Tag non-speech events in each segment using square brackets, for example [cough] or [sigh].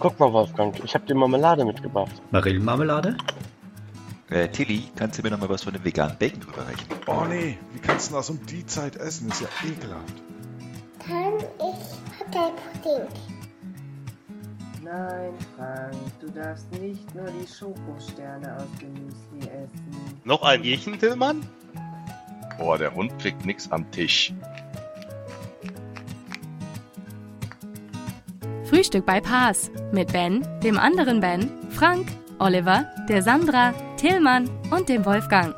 Guck mal, Wolfgang, ich habe dir Marmelade mitgebracht. Marillenmarmelade? Äh, Tilly, kannst du mir noch mal was von dem veganen Bacon drüber rechnen? Oh nee, wie kannst du das um die Zeit essen? Ist ja ekelhaft. Kann ich Hotelpudding? Nein, Frank, du darfst nicht nur die Schokosterne aus dem Müsli essen. Noch ein Bierchen, Tillmann? Boah, der Hund kriegt nix am Tisch. Frühstück bei Paas mit Ben, dem anderen Ben, Frank, Oliver, der Sandra, Tillmann und dem Wolfgang.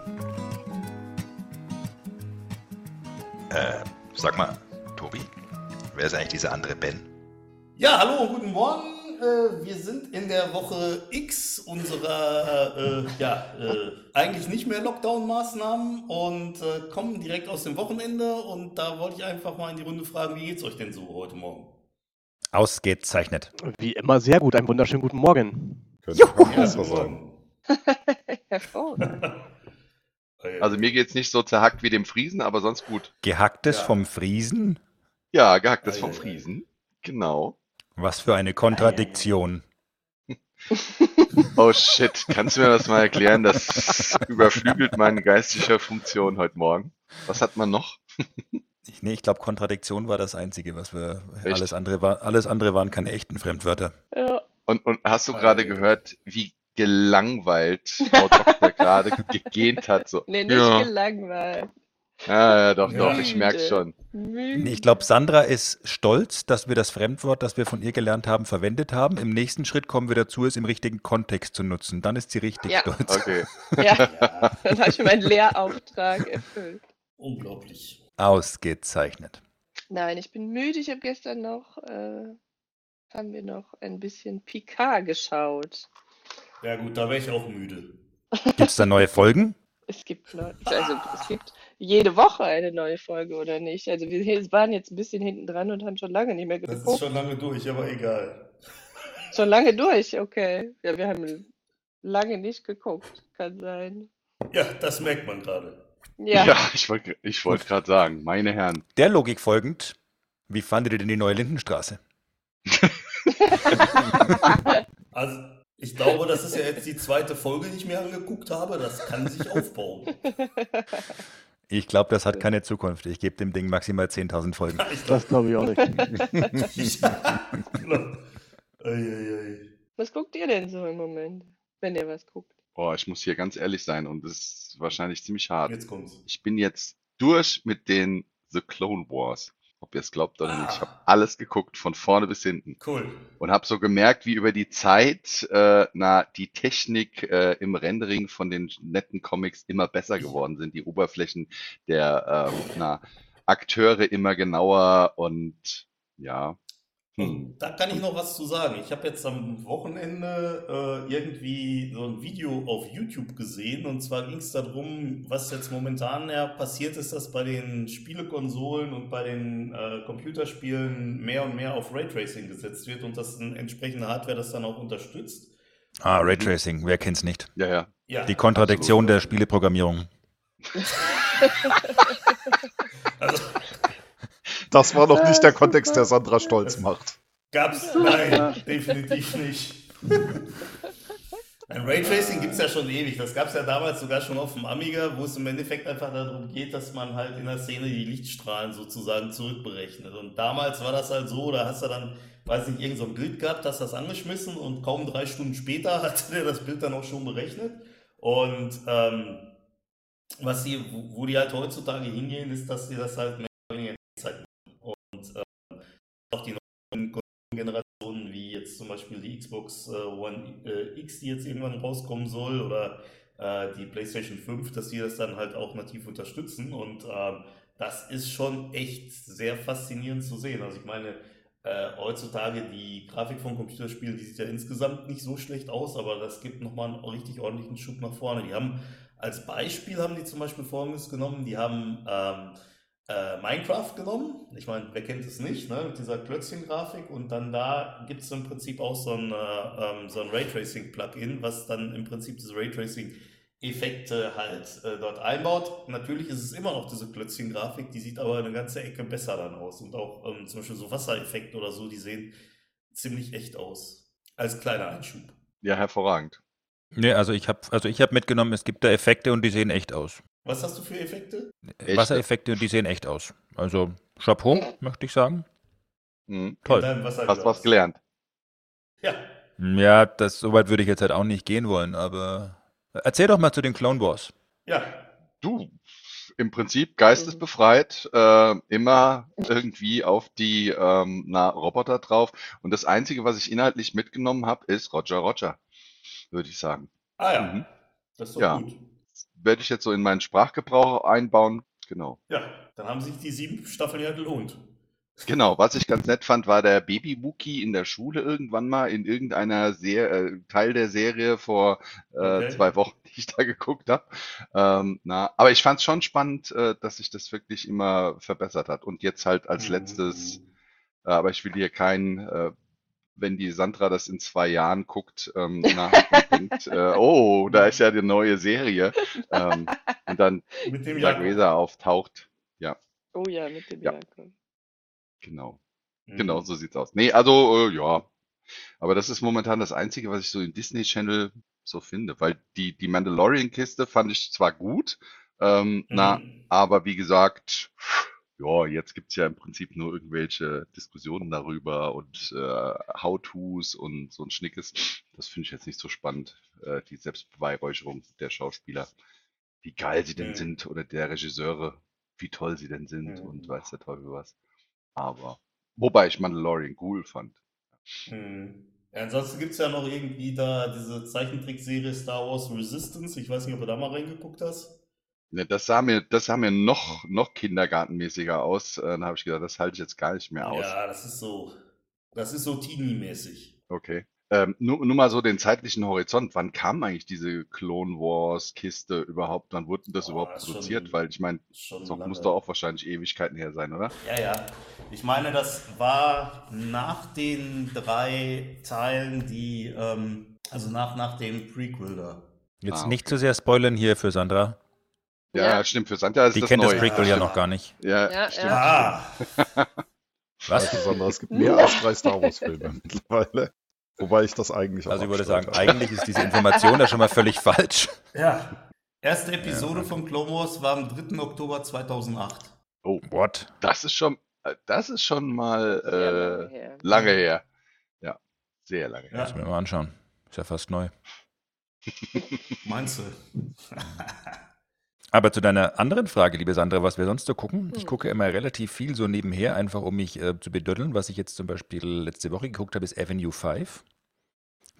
Äh, sag mal, Tobi, wer ist eigentlich dieser andere Ben? Ja, hallo, guten Morgen. Äh, wir sind in der Woche X unserer äh, ja, äh, eigentlich nicht mehr Lockdown-Maßnahmen und äh, kommen direkt aus dem Wochenende. Und da wollte ich einfach mal in die Runde fragen, wie geht's euch denn so heute Morgen? Ausgezeichnet. Wie immer sehr gut. Einen wunderschönen guten Morgen. Könnte auch besser sein. Hervorragend. Also mir geht's nicht so zerhackt wie dem Friesen, aber sonst gut. Gehacktes Ja. vom Friesen? Ja, gehacktes vom. Friesen. Genau. Was für eine Kontradiktion. Oh shit, kannst du mir das mal erklären? Das [laughs] überflügelt meine geistige Funktion heute Morgen. Was hat man noch? [laughs] Ich, nee, ich glaube, Kontradiktion war das Einzige, was wir. Echt? Alles andere, war, alles andere waren keine echten Fremdwörter. Ja. Und, und hast du gerade gehört, wie gelangweilt Frau [laughs] Doktor gerade gegähnt hat? So. Nee, nicht ja. gelangweilt. ja, ja, doch, doch, ich merke schon. Ich glaube, Sandra ist stolz, dass wir das Fremdwort, das wir von ihr gelernt haben, verwendet haben. Im nächsten Schritt kommen wir dazu, es im richtigen Kontext zu nutzen. Dann ist sie richtig Ja. stolz. Okay. Ja, Ja, [laughs] dann habe ich meinen Lehrauftrag erfüllt. unglaublich. Ausgezeichnet. Nein, ich bin müde. Ich habe gestern noch, äh, haben wir noch ein bisschen Picard geschaut. Ja gut, da wäre ich auch müde. [laughs] Gibt es da neue Folgen? Es gibt neu, also es gibt jede Woche eine neue Folge, oder nicht? Also wir waren jetzt ein bisschen hinten dran und haben schon lange nicht mehr Das ist geguckt. schon lange durch, aber egal. Schon lange durch, okay. Ja, wir haben lange nicht geguckt, kann sein. Ja, das merkt man gerade. Ja, Ja, ich wollte ich wollt gerade sagen, meine Herren. Der Logik folgend, wie fandet ihr denn die neue Lindenstraße? [laughs] Also, ich glaube, das ist ja jetzt die zweite Folge, die ich mir angeguckt habe. Das kann sich aufbauen. [laughs] Ich glaube, das hat keine Zukunft. Ich gebe dem Ding maximal 10.000 Folgen. [laughs] Ich Das glaube ich auch nicht. genau. Ei, ei, ei. was guckt ihr denn so im Moment, wenn ihr was guckt? Boah, ich muss hier ganz ehrlich sein und das ist wahrscheinlich ziemlich hart. Jetzt kommt's. Ich bin jetzt durch mit den The Clone Wars. Ob ihr es glaubt oder nicht. Ich habe Ah. alles geguckt, von vorne bis hinten. Cool. Und habe so gemerkt, wie über die Zeit äh, na, die Technik äh, im Rendering von den netten Comics immer besser geworden sind. Die Oberflächen der ähm, na, Akteure immer genauer und ja. Hm. Da kann ich noch was zu sagen. Ich habe jetzt am Wochenende äh, irgendwie so ein Video auf YouTube gesehen und zwar ging es darum, was jetzt momentan ja passiert ist, dass bei den Spielekonsolen und bei den äh, Computerspielen mehr und mehr auf Raytracing gesetzt wird und dass eine entsprechende Hardware das dann auch unterstützt. Ah, Raytracing, wer kennt's nicht? Ja, ja. Ja, Die Kontradiktion absolut. der Spieleprogrammierung. [laughs] [laughs] also Das war noch nicht der Kontext, der [laughs] Sandra stolz macht. gab's, nein, definitiv nicht. Ein Raytracing gibt es ja schon ewig. Das gab es ja damals sogar schon auf dem Amiga, wo es im Endeffekt einfach darum geht, dass man halt in der Szene die Lichtstrahlen sozusagen zurückberechnet. Und damals war das halt so, da hast du dann, weiß nicht, irgend so ein Bild gehabt, hast das angeschmissen und kaum drei Stunden später [laughs] hatte der das Bild dann auch schon berechnet. Und ähm, was die, wo, wo die halt heutzutage hingehen, ist, dass sie das halt mehr oder weniger in Echtzeit machen. Und ähm, auch die neuen Generationen, wie jetzt zum Beispiel die Xbox äh, One äh, X, die jetzt irgendwann rauskommen soll, oder äh, die PlayStation 5, dass die das dann halt auch nativ unterstützen. Und ähm, das ist schon echt sehr faszinierend zu sehen. Also ich meine, äh, heutzutage die Grafik von Computerspielen, die sieht ja insgesamt nicht so schlecht aus, aber das gibt nochmal einen richtig ordentlichen Schub nach vorne. Die haben als Beispiel haben die zum Beispiel folgendes genommen, die haben ähm, äh, Minecraft genommen. Ich meine, wer kennt es nicht, ne? mit dieser Klötzchen-Grafik. Und dann da gibt es im Prinzip auch so ein, äh, ähm, so ein Raytracing-Plugin, was dann im Prinzip diese Raytracing-Effekte halt äh, dort einbaut. Natürlich ist es immer noch diese Klötzchen-Grafik, die sieht aber eine ganze Ecke besser dann aus. Und auch ähm, zum Beispiel so Wassereffekte oder so, die sehen ziemlich echt aus. Als kleiner Einschub. Ja, hervorragend. Nee, also ich habe also ich hab mitgenommen, es gibt da Effekte und die sehen echt aus. Was hast du für Effekte? Echt? Wassereffekte und die sehen echt aus. Also Chapeau, möchte ich sagen. Mhm. Toll. Hast was gelernt. Ja. Ja, das so weit würde ich jetzt halt auch nicht gehen wollen, aber erzähl doch mal zu den Clone Wars. Ja. Du, im Prinzip geistesbefreit, äh, immer irgendwie auf die ähm, na, Roboter drauf. Und das Einzige, was ich inhaltlich mitgenommen habe, ist Roger Roger, würde ich sagen. Ah ja. Mhm. Das ist doch Ja. gut. Werde ich jetzt so in meinen Sprachgebrauch einbauen. Genau. Ja, dann haben sich die sieben Staffeln ja gelohnt. Genau, was ich ganz nett fand, war der Baby Wookie in der Schule irgendwann mal in irgendeiner Ser äh, Teil der Serie vor äh, Okay. zwei Wochen, die ich da geguckt habe. Ähm, na, aber ich fand es schon spannend, äh, dass sich das wirklich immer verbessert hat. Und jetzt halt als letztes, äh, aber ich will hier kein, äh, wenn die Sandra das in zwei Jahren guckt, ähm, na, und denkt, äh, oh, da ist ja die neue Serie. Ähm, und dann [laughs] Mit dem. Weser auftaucht. Ja, Oh ja, mit dem Ja. Jakob. genau. Mhm. Genau, so sieht's aus. Nee, also, äh, ja. Aber das ist momentan das Einzige, was ich so im Disney Channel so finde, weil die, die Mandalorian-Kiste fand ich zwar gut, ähm, na, Mhm. aber wie gesagt, ja, jetzt gibt's ja im Prinzip nur irgendwelche Diskussionen darüber und äh, How-Tos und so ein Schnickes. Das finde ich jetzt nicht so spannend, äh, die Selbstbeweihräucherung der Schauspieler, wie geil sie denn Mhm. sind oder der Regisseure, wie toll sie denn sind Mhm. und weiß der Teufel was. Aber, wobei ich Mandalorian cool fand. Mhm. Ja, ansonsten gibt es ja noch irgendwie da diese Zeichentrickserie Star Wars Resistance. Ich weiß nicht, ob du da mal reingeguckt hast. Ne, das sah mir, das sah mir noch, noch kindergartenmäßiger aus. Äh, Dann habe ich gedacht, das halte ich jetzt gar nicht mehr aus. Ja, das ist so, das ist so Teenie-mäßig. Okay. Ähm, nur, nur mal so den zeitlichen Horizont. Wann kam eigentlich diese Clone Wars Kiste überhaupt? Wann wurde denn das Boah, überhaupt das ist produziert? schon- Weil ich meine, Schon das muss doch auch wahrscheinlich Ewigkeiten her sein, oder? Ja, ja. Ich meine, das war nach den drei Teilen, die, ähm, also nach, nach dem Prequel da. Jetzt Ah, nicht zu sehr spoilern hier für Sandra. Ja, Ja. stimmt. Für Santa ist Die das kennt das neu. Prequel ja stimmt. noch gar nicht. Ja, Ja, stimmt. ja. Ah, [laughs] Was? Also, Sandra, es gibt mehr als drei Star Wars-Filme [laughs] mittlerweile. Wobei ich das eigentlich auch Also ich würde sagen, eigentlich ist diese Information ja schon mal völlig [laughs] falsch. ja. Erste Episode von Clone Wars war am 3. Oktober 2008. Oh, What? das ist schon, äh, das ist schon mal Sehr lange äh, her. lange her. Ja, sehr lange her. Ja. Müssen wir mal anschauen. Ist ja fast neu. Meinst du? Aber zu deiner anderen Frage, liebe Sandra, was wir sonst so gucken. Ich Hm. gucke immer relativ viel so nebenher, einfach um mich äh, zu bedödeln. Was ich jetzt zum Beispiel letzte Woche geguckt habe, ist Avenue 5.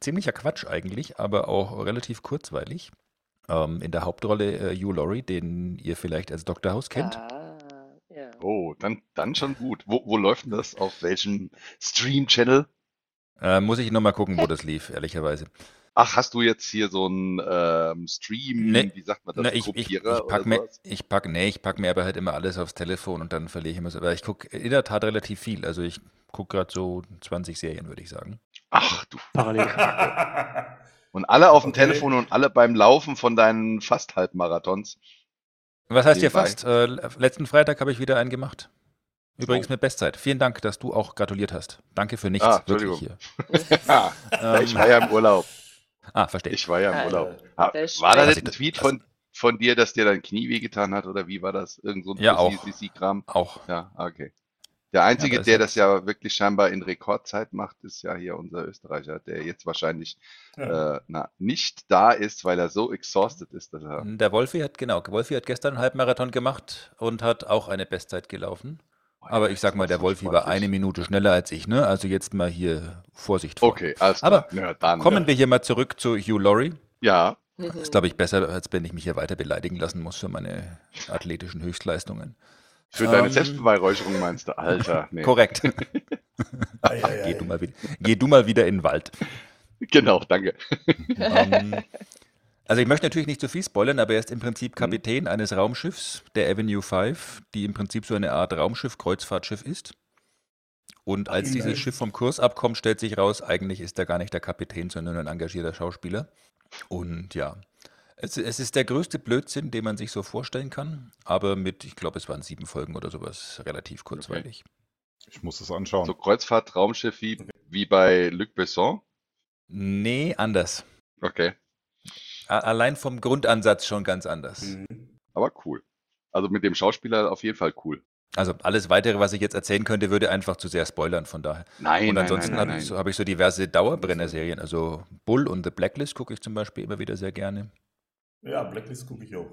Ziemlicher Quatsch eigentlich, aber auch relativ kurzweilig. Ähm, in der Hauptrolle äh, Hugh Laurie, den ihr vielleicht als Dr. House kennt. Ah, ja. Oh, dann, dann schon gut. Wo, wo läuft denn das? Auf welchem Stream-Channel? Äh, muss ich nochmal gucken, wo [laughs] das lief, ehrlicherweise. Ach, hast du jetzt hier so einen ähm, Stream, Nee, wie sagt man das, Na, ich, ich, ich Kopierer pack oder mir, ich pack, nee, ich pack mir aber halt immer alles aufs Telefon und dann verliere ich immer so. Aber ich gucke in der Tat relativ viel. Also ich gucke gerade so 20 Serien, würde ich sagen. Ach du. Parallel. Und alle auf dem Okay. Telefon und alle beim Laufen von deinen fast Halbmarathons. Was heißt Nebenbei. fast? Äh, letzten Freitag habe ich wieder einen gemacht. Übrigens Oh. mit Bestzeit. Vielen Dank, dass du auch gratuliert hast. Danke für nichts. Ah, wirklich hier. [laughs] Ja, Ähm, ich war ja im Urlaub. Ah, verstehe. Ich war ja im Ah, Urlaub. Ah, der War das Schwäche. jetzt ein Tweet von, von dir, dass dir dein Knie wehgetan hat oder wie war das? Irgend so ein Ja, auch. Pussy-Sissi-Kram? Auch. Ja, okay. Der Einzige, Ja, das der das ja wirklich scheinbar in Rekordzeit macht, ist ja hier unser Österreicher, der jetzt wahrscheinlich Ja. äh, na, nicht da ist, weil er so exhausted ist, dass er. Der Wolfi hat, genau, Wolfi hat gestern einen Halbmarathon gemacht und hat auch eine Bestzeit gelaufen. Aber ich sag mal, der Wolfi war eine Minute schneller als ich, ne? Also jetzt mal hier Vorsicht vor. Okay, alles Aber klar. Ja, dann. Kommen wir hier mal zurück zu Hugh Laurie. Ja, Ist, glaube ich, besser, als wenn ich mich hier weiter beleidigen lassen muss für meine athletischen Höchstleistungen. für deine Ähm, Selbstbeweihräucherung meinst du, Alter. [laughs] Nee. Korrekt. [laughs] Geh, du mal wieder, geh du mal wieder in den Wald. Genau, danke. Ähm, also ich möchte natürlich nicht zu viel spoilern, aber er ist im Mhm. Prinzip Kapitän eines Raumschiffs, der Avenue 5, die im Prinzip so eine Art Raumschiff-Kreuzfahrtschiff ist. Und als Geil. dieses Schiff vom Kurs abkommt, stellt sich raus, eigentlich ist er gar nicht der Kapitän, sondern ein engagierter Schauspieler. Und ja, es, es ist der größte Blödsinn, den man sich so vorstellen kann, aber mit, ich glaube, es waren sieben Folgen oder sowas, relativ kurzweilig. Ich muss es anschauen. So Kreuzfahrt-Raumschiff wie, wie bei Luc Besson. Nee, anders. Okay, Allein vom Grundansatz schon ganz anders. Mhm. aber cool. Also mit dem Schauspieler auf jeden Fall cool. Also alles weitere, was ich jetzt erzählen könnte, würde einfach zu sehr spoilern, von daher. Nein, und nein, ansonsten habe ich, so, hab ich so diverse Dauerbrenner-Serien. Also Bull und The Blacklist gucke ich zum Beispiel immer wieder sehr gerne. Ja, Blacklist gucke ich auch.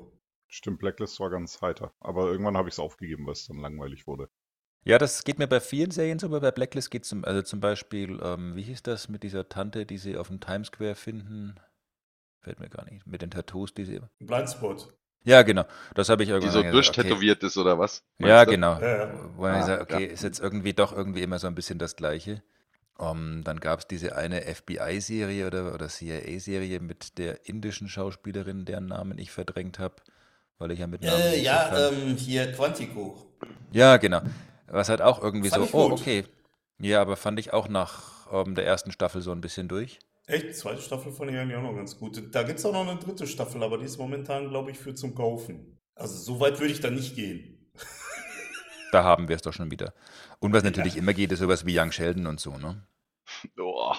Stimmt, Blacklist war ganz heiter. Aber irgendwann habe ich es aufgegeben, weil es dann langweilig wurde. Ja, das geht mir bei vielen Serien so, aber bei Blacklist geht es zum, also zum Beispiel, ähm, wie hieß das mit dieser Tante, die sie auf dem Times Square finden? Fällt mir gar nicht. Mit den Tattoos, die sie. Blindspot. Ja, genau. Das habe ich Die irgendwann so durchtätowiert ist oder was? Ja, du? genau. Ja, ja. Wo Ah, sagt, okay, ja. ist jetzt irgendwie doch irgendwie immer so ein bisschen das Gleiche. Um, dann gab es diese eine FBI-Serie oder, oder CIA-Serie mit der indischen Schauspielerin, deren Namen ich verdrängt habe, weil ich ja mit Namen Äh, nicht so ja, ähm, hier Quantico. Ja, genau. Was halt auch irgendwie Fand so, ich oh, okay. Ja, aber fand ich auch nach ähm, der ersten Staffel so ein bisschen durch. Echt, die zweite Staffel fand ich eigentlich auch noch ganz gut. Da gibt es auch noch eine dritte Staffel, aber die ist momentan, glaube ich, für zum Kaufen. Also so weit würde ich da nicht gehen. [laughs] Da haben wir es doch schon wieder. Und was natürlich immer geht, ist sowas wie Young Sheldon und so, ne? Oh,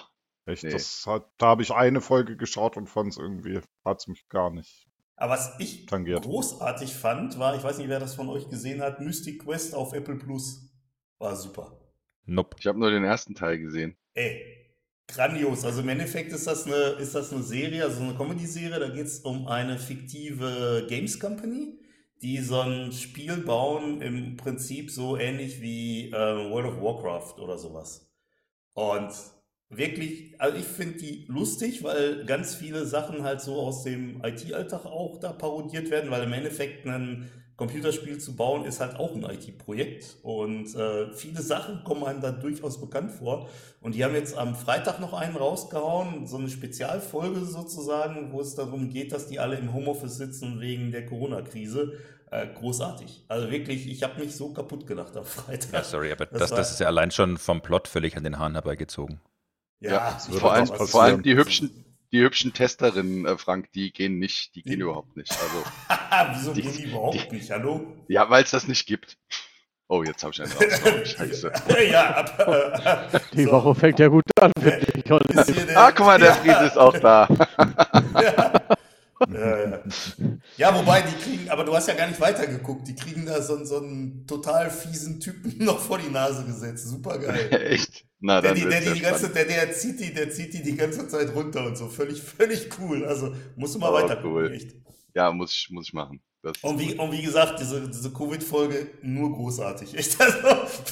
Echt, Nee. das hat, da habe ich eine Folge geschaut und fand es irgendwie, hat es mich gar nicht. Aber was ich Tangiert. großartig fand, war, ich weiß nicht, wer das von euch gesehen hat, Mystic Quest auf Apple Plus. War super. Nope. ich habe nur den ersten Teil gesehen. Ey, grandios. Also im Endeffekt ist das eine, ist das eine Serie, also eine Comedy-Serie. Da geht es um eine fiktive Games Company, die so ein Spiel bauen, im Prinzip so ähnlich wie äh, World of Warcraft oder sowas. Und wirklich, also ich finde die lustig, weil ganz viele Sachen halt so aus dem IT-Alltag auch da parodiert werden, weil im Endeffekt ein Computerspiel zu bauen ist halt auch ein IT-Projekt und äh, viele Sachen kommen einem da durchaus bekannt vor. Und die haben jetzt am Freitag noch einen rausgehauen, so eine Spezialfolge sozusagen, wo es darum geht, dass die alle im Homeoffice sitzen wegen der Corona-Krise. Äh, großartig. Also wirklich, ich habe mich so kaputt gelacht am Freitag. Ja, sorry, aber Das das, war- das ist ja allein schon vom Plot völlig an den Haaren herbeigezogen. Ja, würde Vor allem, vor allem die hübschen, die hübschen Testerinnen, äh, Frank, die gehen nicht, die gehen Die- überhaupt nicht. Also, [laughs] Wieso Die- gehen die überhaupt nicht? Hallo? ja, weil es das nicht gibt. Oh, jetzt habe ich einen rausgehauen. [laughs] Scheiße. [laughs] ja, ab, äh, Die so. Woche fängt ja gut an, finde ich. Hier der- Ah, guck mal, der Friese ist auch da. Ja, ja. ja, wobei die kriegen, aber du hast ja gar nicht weitergeguckt, die kriegen da so, einen- so einen total fiesen Typen [laughs] noch vor die Nase gesetzt. Super geil. [laughs] Echt? Na, Der, dann die, der, wird's die, ja die ganze, spannend. der, der, zieht die, der zieht die die ganze Zeit runter und so. Völlig, völlig cool. Also musst du mal Oh, weiter gucken, cool. echt. Ja, muss ich, muss ich machen. Und wie, und wie gesagt, diese, diese Covid-Folge nur großartig. [laughs] Echt, also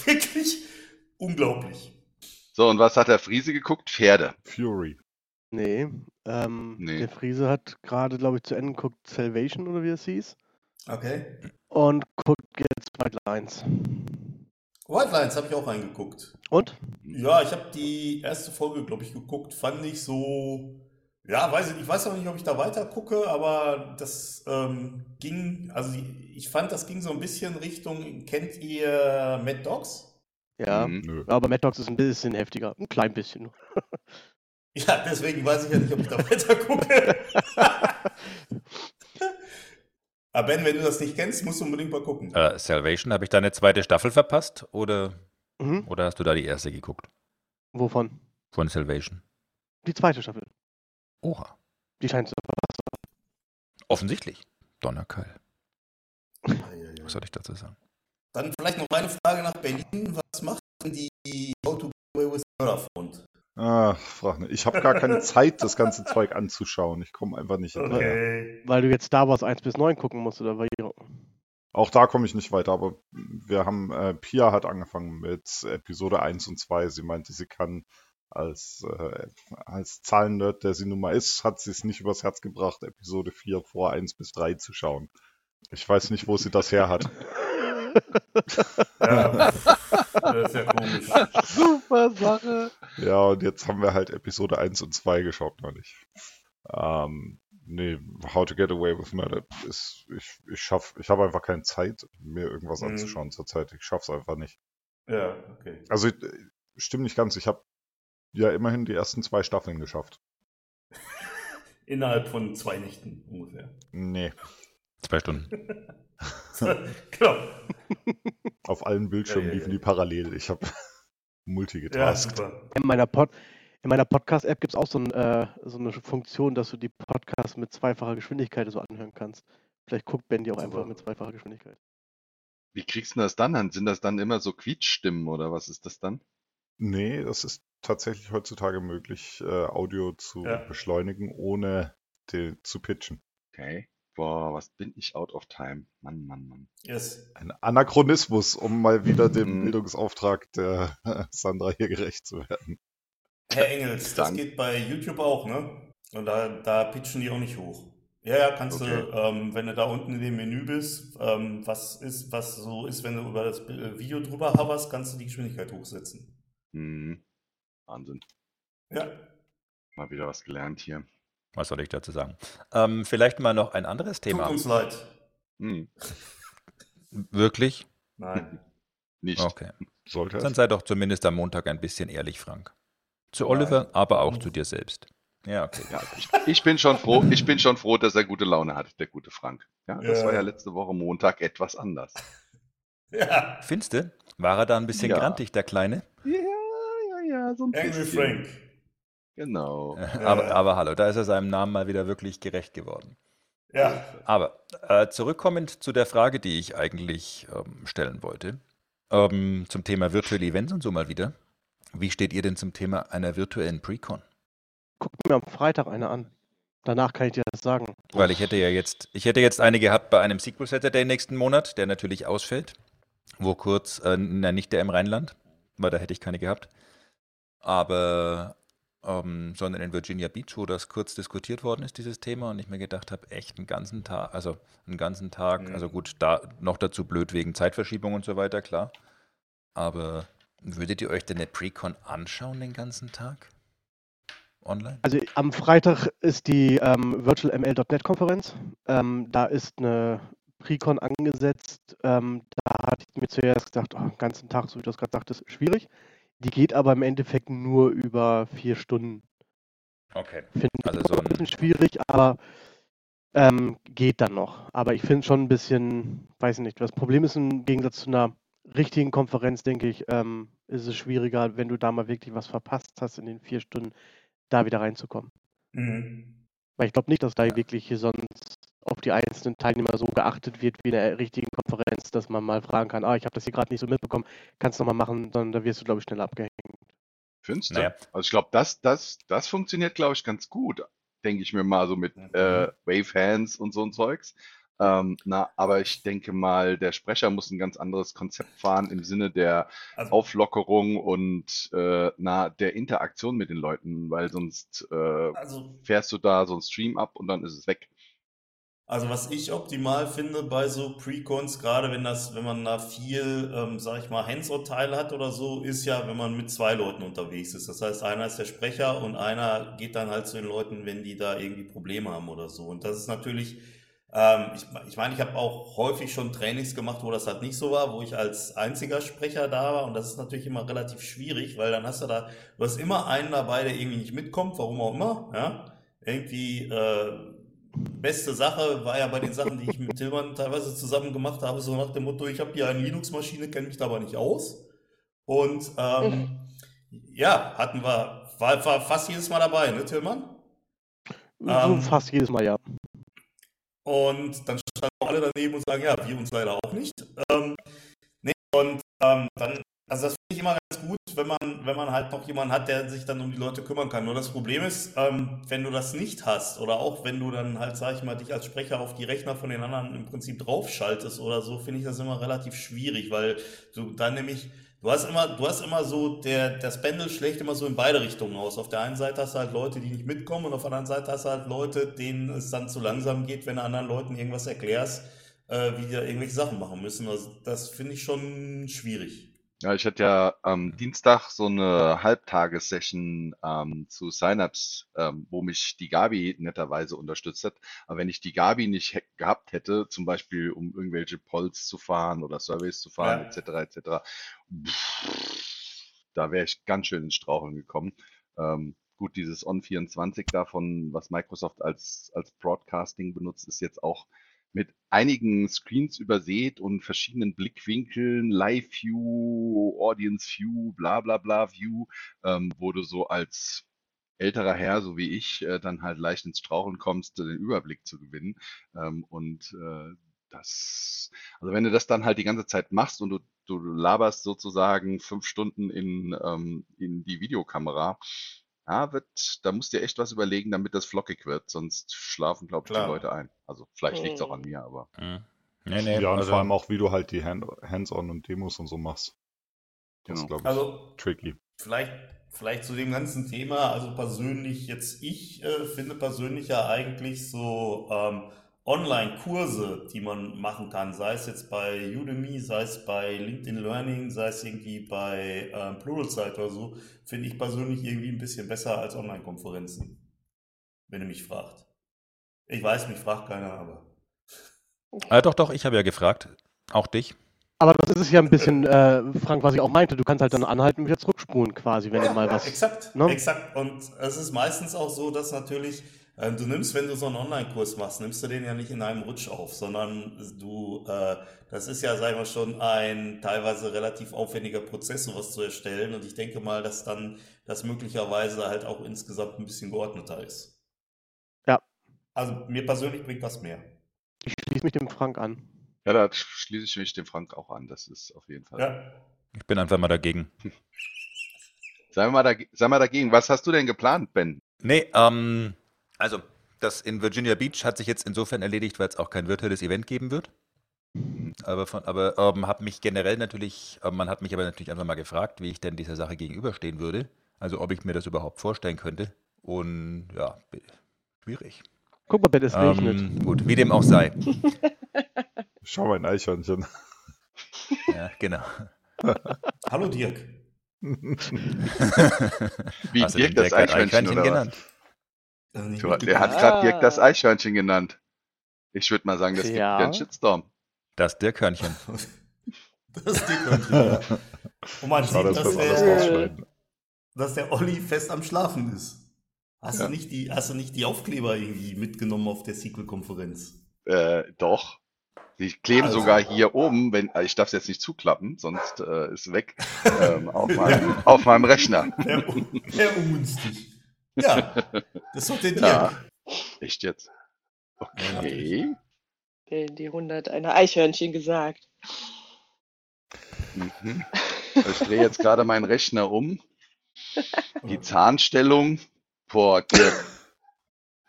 wirklich unglaublich. So, und was hat der Friese geguckt? Pferde. Fury. Nee, ähm, Nee. der Friese hat gerade, glaube ich, zu Ende geguckt Salvation oder wie es hieß. Okay. Und guckt jetzt White Lines. White Lines habe ich auch reingeguckt. Und? Ja, ich habe die erste Folge, glaube ich, geguckt. Fand ich so. Ja, weiß ich, ich weiß noch nicht, ob ich da weiter gucke, aber das ähm, ging, also ich- fand, das ging so ein bisschen Richtung, kennt ihr Mad Dogs? Ja. Mhm. Aber Mad Dogs ist ein bisschen heftiger. Ein klein bisschen. [laughs] [laughs] Ja, deswegen weiß ich ja nicht, ob ich da [laughs] weiter gucke. aber [laughs] Ben, wenn du das nicht kennst, musst du unbedingt mal gucken. Äh, Salvation, habe ich da eine zweite Staffel verpasst oder, Mhm. oder hast du da die erste geguckt? Wovon? Von Salvation. Die zweite Staffel. Oha. Die scheint zu Offensichtlich. Donnerkeil. Was soll ich dazu sagen? Dann vielleicht noch eine Frage nach Berlin. Was macht denn die How to Away with Murder Front? Ah, frag nicht. Ich habe gar keine [laughs] Zeit, das ganze Zeug anzuschauen. Ich komme einfach nicht hinterher. Okay. Weil du jetzt Star Wars 1 bis 9 gucken musst, oder? Auch da komme ich nicht weiter, aber wir haben, äh, Pia hat angefangen mit Episode 1 und 2. Sie meinte, sie kann als, äh, als Zahlennerd, der sie nun mal ist, hat sie es nicht übers Herz gebracht, Episode 4 vor 1 bis 3 zu schauen. Ich weiß nicht, wo sie das her hat. [laughs] [laughs] Ja, das ist ja komisch. Super Sache. Ja, und jetzt haben wir halt Episode 1 und 2 geschaut neulich. Ähm, nee, How to Get Away with Murder ist, ich, ich schaff, ich habe einfach keine Zeit, mir irgendwas Mhm. anzuschauen zurzeit. Ich schaff's einfach nicht. Ja, okay. Also, äh, stimmt nicht ganz. Ich habe ja immerhin die ersten zwei Staffeln geschafft. [laughs] Innerhalb von zwei Nächten ungefähr. Nee, Zwei Stunden. [laughs] [laughs] genau. auf allen Bildschirmen Ja, ja, liefen ja. die parallel. Ich habe multigetaskt. super. In meiner, Pod In meiner Podcast-App gibt es auch so, ein, äh, so eine Funktion, dass du die Podcasts mit zweifacher Geschwindigkeit so anhören kannst. Vielleicht guckt Ben die auch einfach mit zweifacher Geschwindigkeit. Wie kriegst du das dann an? Sind das dann immer so Quietschstimmen oder was ist das dann? Nee, das ist tatsächlich heutzutage möglich, äh, Audio zu Ja. beschleunigen, ohne zu pitchen. Okay. Boah, was bin ich out of time? Mann, Mann, Mann. Yes. Ein Anachronismus, um mal wieder dem Mhm. Bildungsauftrag der [laughs] Sandra hier gerecht zu werden. Herr Engels, das Dank. geht bei YouTube auch, ne? Und da, da pitchen die auch nicht hoch. Ja, ja, kannst Okay. du, ähm, wenn du da unten in dem Menü bist, ähm, was ist, was so ist, wenn du über das Bi- Video drüber hoverst, kannst du die Geschwindigkeit hochsetzen. Hm. Wahnsinn. Ja. Mal wieder was gelernt hier. Was soll ich dazu sagen? Ähm, vielleicht mal noch ein anderes Tut Thema. uns leid. Hm. Wirklich? Nein. [laughs] Nicht. Okay. Sollte Dann sei doch zumindest am Montag ein bisschen ehrlich, Frank. Zu Nein. Oliver, aber auch zu dir selbst. Ja, okay. Ja, ich, ich bin schon froh, ich bin schon froh, dass er gute Laune hat, der gute Frank. Ja, das Ja. war ja letzte Woche Montag etwas anders. [laughs] Ja. Findest du? War er da ein bisschen Ja. grantig, der Kleine? Ja, ja, ja, so ein Angry bisschen. Frank. Genau. Aber, aber hallo, da ist er seinem Namen mal wieder wirklich gerecht geworden. Ja. Aber äh, zurückkommend zu der Frage, die ich eigentlich ähm, stellen wollte, ähm, zum Thema virtuelle Events und so mal wieder. Wie steht ihr denn zum Thema einer virtuellen Precon? Guck mir am Freitag eine an. Danach kann ich dir das sagen. Weil ich hätte ja jetzt, ich hätte jetzt eine gehabt bei einem Sequel Saturday nächsten Monat, der natürlich ausfällt. Wo kurz, äh, na, nicht der im Rheinland, weil da hätte ich keine gehabt. Aber, ähm, sondern in Virginia Beach, wo das kurz diskutiert worden ist, dieses Thema, und ich mir gedacht habe, echt einen ganzen Tag, also einen ganzen Tag, Mhm. also gut, da noch dazu blöd wegen Zeitverschiebung und so weiter, klar. Aber würdet ihr euch denn eine Precon anschauen den ganzen Tag? Online? Also am Freitag ist die ähm, virtualml.net Konferenz. Ähm, da ist eine Precon angesetzt. Ähm, da hatte ich mir zuerst gesagt, oh, den ganzen Tag, so wie du das gerade sagtest, schwierig. Die geht aber im Endeffekt nur über vier Stunden. Okay. Finde Also so ein bisschen schwierig, aber ähm, geht dann noch. Aber ich finde schon ein bisschen, weiß ich nicht, das Problem ist im Gegensatz zu einer richtigen Konferenz, denke ich, ähm, ist es schwieriger, wenn du da mal wirklich was verpasst hast in den vier Stunden, da wieder reinzukommen. Mhm. Weil ich glaube nicht, dass da wirklich hier sonst auf die einzelnen Teilnehmer so geachtet wird wie in der richtigen Konferenz, dass man mal fragen kann, ah, ich habe das hier gerade nicht so mitbekommen, kannst du nochmal machen, dann da wirst du, glaube ich, schneller abgehängt. Findest du? Naja. Also ich glaube, das, das, das funktioniert, glaube ich, ganz gut. Denke ich mir mal so mit Mhm. äh, Wave Hands und so ein Zeugs. Ähm, na, aber ich denke mal, der Sprecher muss ein ganz anderes Konzept fahren im Sinne der Also, Auflockerung und äh, na, der Interaktion mit den Leuten, weil sonst äh, also fährst du da so ein Stream ab und dann ist es weg. Also was ich optimal finde bei so Precons, gerade wenn das, wenn man da viel, ähm, sag ich mal, Hands-on-Teile hat oder so, ist ja, wenn man mit zwei Leuten unterwegs ist. Das heißt, einer ist der Sprecher und einer geht dann halt zu den Leuten, wenn die da irgendwie Probleme haben oder so. Und das ist natürlich, ähm, ich, ich meine, ich habe auch häufig schon Trainings gemacht, wo das halt nicht so war, wo ich als einziger Sprecher da war. Und das ist natürlich immer relativ schwierig, weil dann hast du da, du hast immer einen dabei, der irgendwie nicht mitkommt, warum auch immer, ja. Irgendwie, äh, Beste Sache war ja bei den Sachen, die ich mit Tillmann teilweise zusammen gemacht habe, so nach dem Motto, ich habe hier eine Linux-Maschine, kenne mich da aber nicht aus. Und ähm, ja, hatten wir, war, war fast jedes Mal dabei, ne, Tillmann? Ähm, fast jedes Mal, ja. Und dann standen alle daneben und sagen, ja, wir uns leider auch nicht. Ähm, nee, und ähm, dann, also das finde ich immer ganz gut, wenn man, wenn man halt noch jemanden hat, der sich dann um die Leute kümmern kann. Nur das Problem ist, ähm, wenn du das nicht hast oder auch wenn du dann halt, sag ich mal, dich als Sprecher auf die Rechner von den anderen im Prinzip draufschaltest oder so, finde ich das immer relativ schwierig, weil du dann nämlich, du hast immer, du hast immer so, der, das Pendel schlägt immer so in beide Richtungen aus. Auf der einen Seite hast du halt Leute, die nicht mitkommen und auf der anderen Seite hast du halt Leute, denen es dann zu langsam geht, wenn du anderen Leuten irgendwas erklärst, äh, wie die da irgendwelche Sachen machen müssen. Also das finde ich schon schwierig. Ja, ich hatte ja am Dienstag so eine Halbtagessession ähm, zu Synapse, ähm, wo mich die Gabi netterweise unterstützt hat. Aber wenn ich die Gabi nicht he- gehabt hätte, zum Beispiel um irgendwelche Polls zu fahren oder Surveys zu fahren, Ja. etc., etc., pff, da wäre ich ganz schön ins Straucheln gekommen. Ähm, gut, dieses On24 davon, was Microsoft als, als Broadcasting benutzt, ist jetzt auch mit einigen Screens übersät und verschiedenen Blickwinkeln, Live View, Audience View, bla bla bla View, ähm, wo du so als älterer Herr, so wie ich, äh, dann halt leicht ins Straucheln kommst, den Überblick zu gewinnen. Ähm, und äh, das, also wenn du das dann halt die ganze Zeit machst und du, du laberst sozusagen fünf Stunden in, ähm, in die Videokamera, ja, wird, da musst du dir echt was überlegen, damit das flockig wird, sonst schlafen, glaube ich, die Klar. Leute ein. Also vielleicht liegt es auch an Hm. mir, aber Mhm. Nee, nee, Ja, und also, vor allem auch, wie du halt die Hand- Hands-on und Demos und so machst. Das ist, Genau. glaube ich, Also tricky. Vielleicht, vielleicht zu dem ganzen Thema, also persönlich jetzt, ich äh, finde persönlich ja eigentlich so ähm, Online-Kurse, die man machen kann, sei es jetzt bei Udemy, sei es bei LinkedIn Learning, sei es irgendwie bei ähm, Pluralsight oder so, finde ich persönlich irgendwie ein bisschen besser als Online-Konferenzen, wenn ihr mich fragt. Ich weiß, mich fragt keiner, aber Ah, [laughs] doch, doch, ich habe ja gefragt. Auch dich. Aber das ist es ja ein bisschen, äh, Frank, was ich auch meinte. Du kannst halt dann anhalten und wieder zurückspulen quasi, wenn du mal was. Exakt, ne? exakt. Und es ist meistens auch so, dass natürlich, äh, du nimmst, wenn du so einen Online-Kurs machst, nimmst du den ja nicht in einem Rutsch auf, sondern du, äh, das ist ja, sagen wir schon, ein teilweise relativ aufwendiger Prozess, sowas zu erstellen. Und ich denke mal, dass dann das möglicherweise halt auch insgesamt ein bisschen geordneter ist. Ja. Also mir persönlich bringt das mehr. Ich schließe mich dem Frank an. ja, da schließe ich mich dem Frank auch an. Das ist auf jeden Fall. Ja. Ich bin einfach mal dagegen. [laughs] Sei mal, dage sei mal dagegen. Was hast du denn geplant, Ben? Nee, ähm, also, das in Virginia Beach hat sich jetzt insofern erledigt, weil es auch kein virtuelles Event geben wird. Aber, von, aber ähm, habe mich generell natürlich, äh, man hat mich aber natürlich einfach mal gefragt, wie ich denn dieser Sache gegenüberstehen würde. Also, ob ich mir das überhaupt vorstellen könnte. Und ja, schwierig. Guck mal, Ben, es regnet. Ähm, gut, wie dem auch sei. [laughs] Schau mal ein Eichhörnchen. Ja, genau. Hallo Dirk. [laughs] Wie Hast du Dirk den das Dirk Eichhörnchen oder was? Du, der hat gerade Dirk das Eichhörnchen genannt. Ich würde mal sagen, das gibt Ja. wieder einen Shitstorm. Das Dirkhörnchen. Das ist Dirk. ja. Und man sieht, dass dass das alles der, dass der Olli fest am Schlafen ist. Hast, Ja. du nicht die, hast du nicht die Aufkleber irgendwie mitgenommen auf der Sequel-Konferenz? Äh, doch. Die kleben Also. sogar hier oben, wenn äh, ich darf es jetzt nicht zuklappen, sonst äh, ist weg [laughs] ähm, auf, meinem, auf meinem Rechner. Sehr ungünstig. Ja, [laughs] das ist doch der Dirk. Ja. Echt jetzt? Ja, Okay. Die, die 100 eine Eichhörnchen gesagt. Mhm. [laughs] Ich drehe jetzt gerade meinen Rechner um. Die Zahnstellung. Boah, Dirk.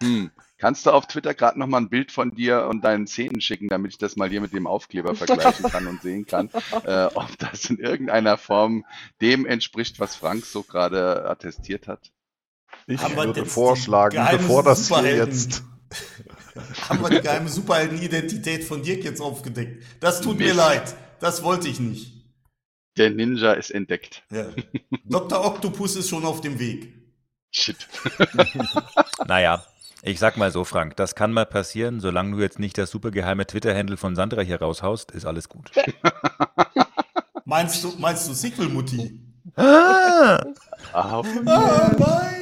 Hm. Kannst du auf Twitter gerade noch mal ein Bild von dir und deinen Zähnen schicken, damit ich das mal hier mit dem Aufkleber vergleichen kann und sehen kann, [laughs] äh, ob das in irgendeiner Form dem entspricht, was Frank so gerade attestiert hat? Ich Haben würde vorschlagen, bevor das hier jetzt. [laughs] Haben wir die geheime Superhelden-Identität von Dirk jetzt aufgedeckt? Das tut mir Mist. leid. Das wollte ich nicht. Der Ninja ist entdeckt. Ja. Dr. Octopus ist schon auf dem Weg. Shit. [laughs] Naja, ich sag mal so, Frank, das kann mal passieren, solange du jetzt nicht das supergeheime Twitter-Handle von Sandra hier raushaust, ist alles gut. Meinst du, meinst du Sequel-Mutti? Ah! Ah, Ah, nein!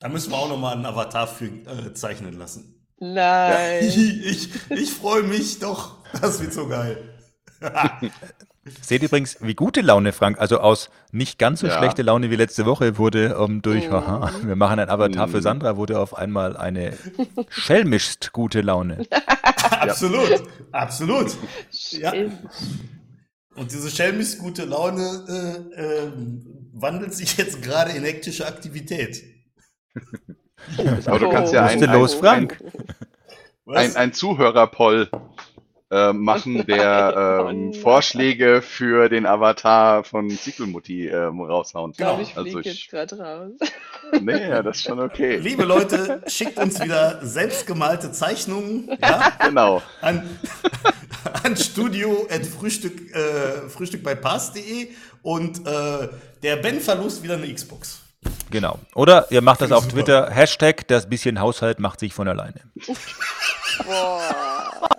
Da müssen wir auch nochmal einen Avatar für äh, zeichnen lassen. Nein. Ich, [laughs] ich, ich freue mich doch. Das wird so geil. [laughs] Seht übrigens, wie gute Laune Frank, also aus nicht ganz so Ja. schlechte Laune wie letzte Woche wurde ähm, durch, Mhm. haha, wir machen ein Avatar für Mhm. Sandra, wurde auf einmal eine schelmischst gute Laune. [laughs] absolut, absolut. Ja. Und diese schelmisch gute Laune äh, ähm, wandelt sich jetzt gerade in hektische Aktivität. Aber du kannst ja Was ein, ist denn ein, los, Frank? ein, ein Zuhörerpoll äh, machen, [laughs] der Oh ähm. Vorschläge für den Avatar von Sequelmutti ähm, raushauen. Ich glaube, Genau, ich also fliege ich- jetzt gerade raus. [laughs] Nee, ja, das ist schon okay. Liebe Leute, schickt uns wieder selbstgemalte Zeichnungen ja, Genau. an, [laughs] an studio at frühstück, äh, frühstück bei pass.de und äh, der Ben verlost wieder eine Xbox. Genau. Oder ihr macht das auf super. Twitter, Hashtag, das bisschen Haushalt macht sich von alleine. Boah. [laughs]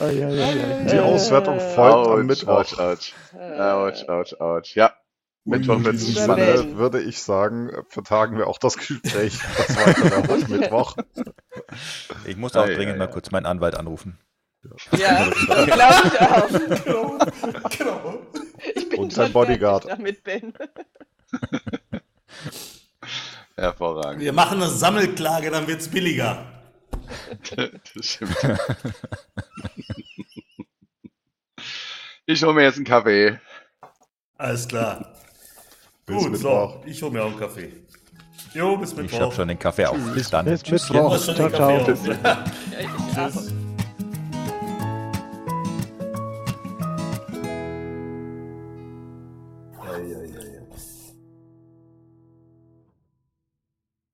Die Auswertung folgt am Mittwoch. Ouch, ouch, ouch, ouch. Ja, Mittwoch wird Lieber Sinne Ben. würde ich sagen, vertagen wir auch das Gespräch das weitere auf Mittwoch. Ich muss auch Ei, dringend ei, mal ei. kurz meinen Anwalt anrufen. Ja, [laughs] glaube ich auch. Genau. genau. Ich bin Und sein Bodyguard. damit, Ben. [laughs] Hervorragend. Wir machen eine Sammelklage, dann wird's billiger. [laughs] Das stimmt. Ich hole mir jetzt einen Kaffee. Alles klar. Gut, so, ich hole mir auch einen Kaffee. Jo, bis Ich Mittwoch. habe schon den Kaffee auf. Bis dann. Bis Mittwoch. hast schon den Ciao, Kaffee ciao. auf. [laughs] Ja, ich.